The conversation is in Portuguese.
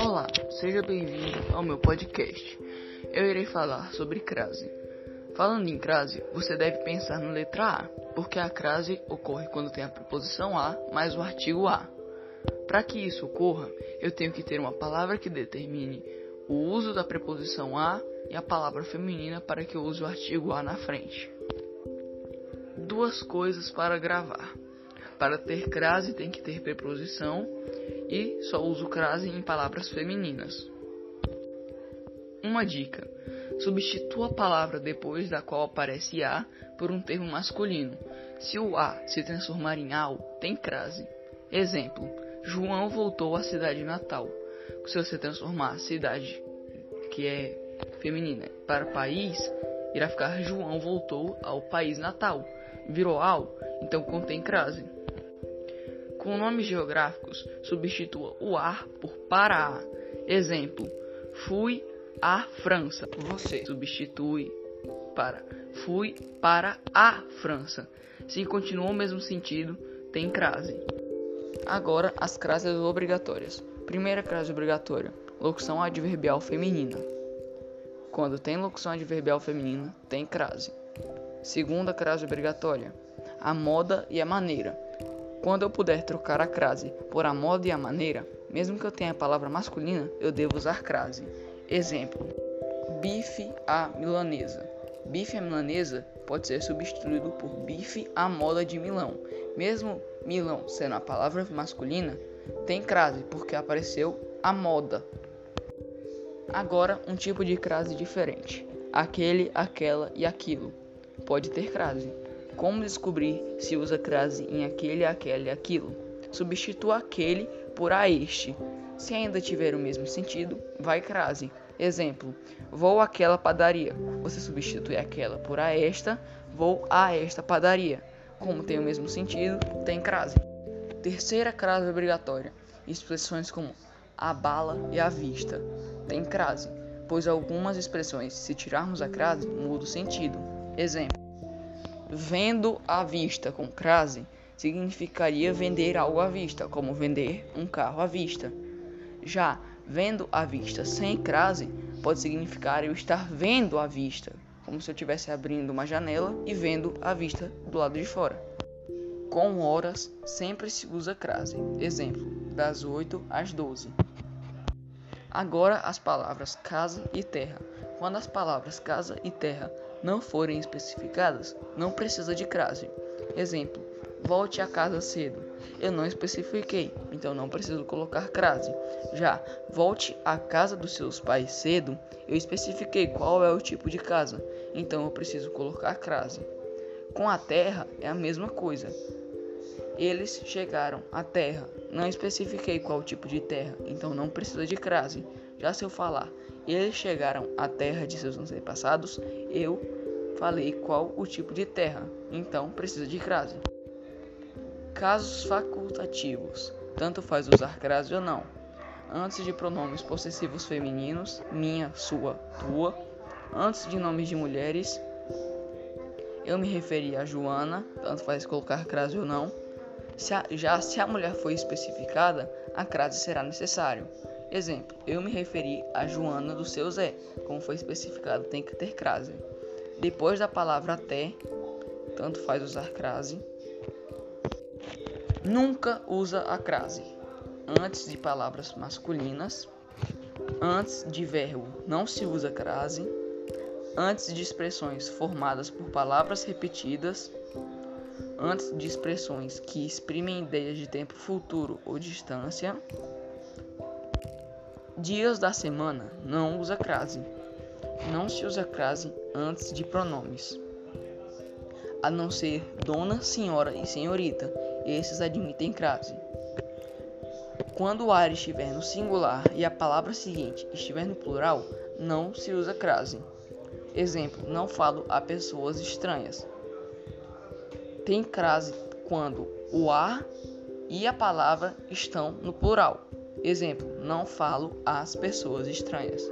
Olá, seja bem-vindo ao meu podcast. Eu irei falar sobre crase. Falando em crase, você deve pensar na letra A, porque a crase ocorre quando tem a preposição a mais o artigo a. Para que isso ocorra, eu tenho que ter uma palavra que determine o uso da preposição a e a palavra feminina para que eu use o artigo a na frente. Duas coisas para gravar. Para ter crase tem que ter preposição e só uso crase em palavras femininas. Uma dica: substitua a palavra depois da qual aparece a por um termo masculino. Se o a se transformar em ao, tem crase. Exemplo: João voltou à cidade natal. Se você transformar a cidade, que é feminina, para país, irá ficar João voltou ao país natal. Virou ao, então contém crase. Com nomes geográficos, substitua o ar por para. Exemplo: Fui à França. Você substitui para fui para a França. Se continua o mesmo sentido, tem crase. Agora, as crases obrigatórias. Primeira crase obrigatória: locução adverbial feminina. Quando tem locução adverbial feminina, tem crase. Segunda crase obrigatória: a moda e a maneira. Quando eu puder trocar a crase por a moda e a maneira, mesmo que eu tenha a palavra masculina, eu devo usar crase. Exemplo: bife à milanesa. Bife à milanesa pode ser substituído por bife à moda de Milão. Mesmo Milão sendo a palavra masculina, tem crase porque apareceu a moda. Agora, um tipo de crase diferente: aquele, aquela e aquilo. Pode ter crase. Como descobrir se usa crase em aquele, aquela e aquilo? Substitua aquele por a este. Se ainda tiver o mesmo sentido, vai crase. Exemplo: vou àquela padaria. Você substitui aquela por a esta, vou a esta padaria. Como tem o mesmo sentido, tem crase. Terceira crase obrigatória: expressões como a bala e a vista. Tem crase, pois algumas expressões, se tirarmos a crase, muda o sentido. Exemplo: vendo à vista com crase significaria vender algo à vista, como vender um carro à vista. Já vendo à vista sem crase pode significar eu estar vendo à vista, como se eu estivesse abrindo uma janela e vendo à vista do lado de fora. Com horas sempre se usa crase. Exemplo, das 8 às 12. Agora as palavras casa e terra. Quando as palavras casa e terra não forem especificadas, não precisa de crase. Exemplo, volte a casa cedo. Eu não especifiquei, então não preciso colocar crase. Já volte à casa dos seus pais cedo, eu especifiquei qual é o tipo de casa, então eu preciso colocar crase. Com a terra é a mesma coisa. Eles chegaram à terra, não especifiquei qual tipo de terra, então não precisa de crase. Já se eu falar, eles chegaram à terra de seus antepassados, eu falei qual o tipo de terra, então precisa de crase. Casos facultativos. Tanto faz usar crase ou não. Antes de pronomes possessivos femininos, minha, sua, tua. Antes de nomes de mulheres, eu me referi a Joana, tanto faz colocar crase ou não. Se a, já se a mulher for especificada, a crase será necessário. Exemplo, eu me referi a Joana do seu Zé, como foi especificado, tem que ter crase. Depois da palavra até, tanto faz usar crase. Nunca usa a crase antes de palavras masculinas. Antes de verbo não se usa crase. Antes de expressões formadas por palavras repetidas. Antes de expressões que exprimem ideias de tempo futuro ou distância. Dias da semana não usa crase. Não se usa crase antes de pronomes a não ser dona, senhora e senhorita. Esses admitem crase. Quando o ar estiver no singular e a palavra seguinte estiver no plural, não se usa crase. Exemplo: não falo a pessoas estranhas. Tem crase quando o ar e a palavra estão no plural. Exemplo: não falo às pessoas estranhas.